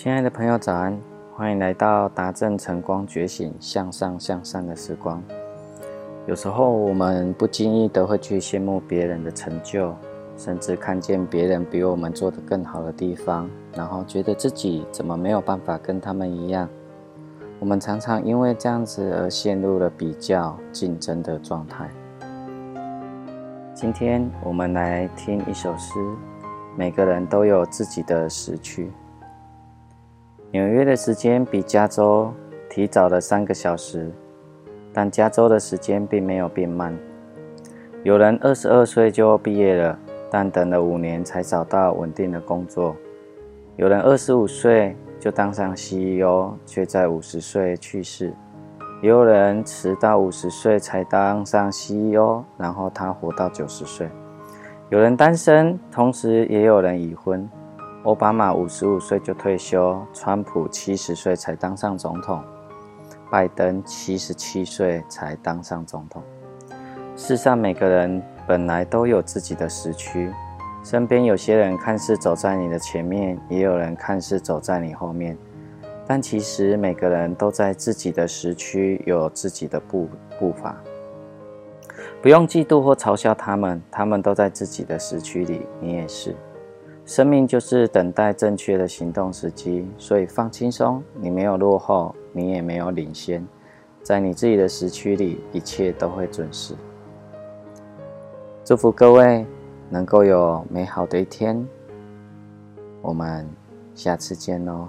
亲爱的朋友，早安！欢迎来到达正晨光觉醒向上向善的时光。有时候我们不经意的会去羡慕别人的成就，甚至看见别人比我们做得更好的地方，然后觉得自己怎么没有办法跟他们一样。我们常常因为这样子而陷入了比较、竞争的状态。今天我们来听一首诗。每个人都有自己的时区。纽约的时间比加州提早了三个小时，但加州的时间并没有变慢。有人二十二岁就毕业了，但等了五年才找到稳定的工作；有人二十五岁就当上 CEO，却在五十岁去世；也有人迟到五十岁才当上 CEO，然后他活到九十岁。有人单身，同时也有人已婚。奥巴马五十五岁就退休，川普七十岁才当上总统，拜登七十七岁才当上总统。世上每个人本来都有自己的时区，身边有些人看似走在你的前面，也有人看似走在你后面，但其实每个人都在自己的时区有自己的步步伐。不用嫉妒或嘲笑他们，他们都在自己的时区里，你也是。生命就是等待正确的行动时机，所以放轻松，你没有落后，你也没有领先，在你自己的时区里，一切都会准时。祝福各位能够有美好的一天，我们下次见喽。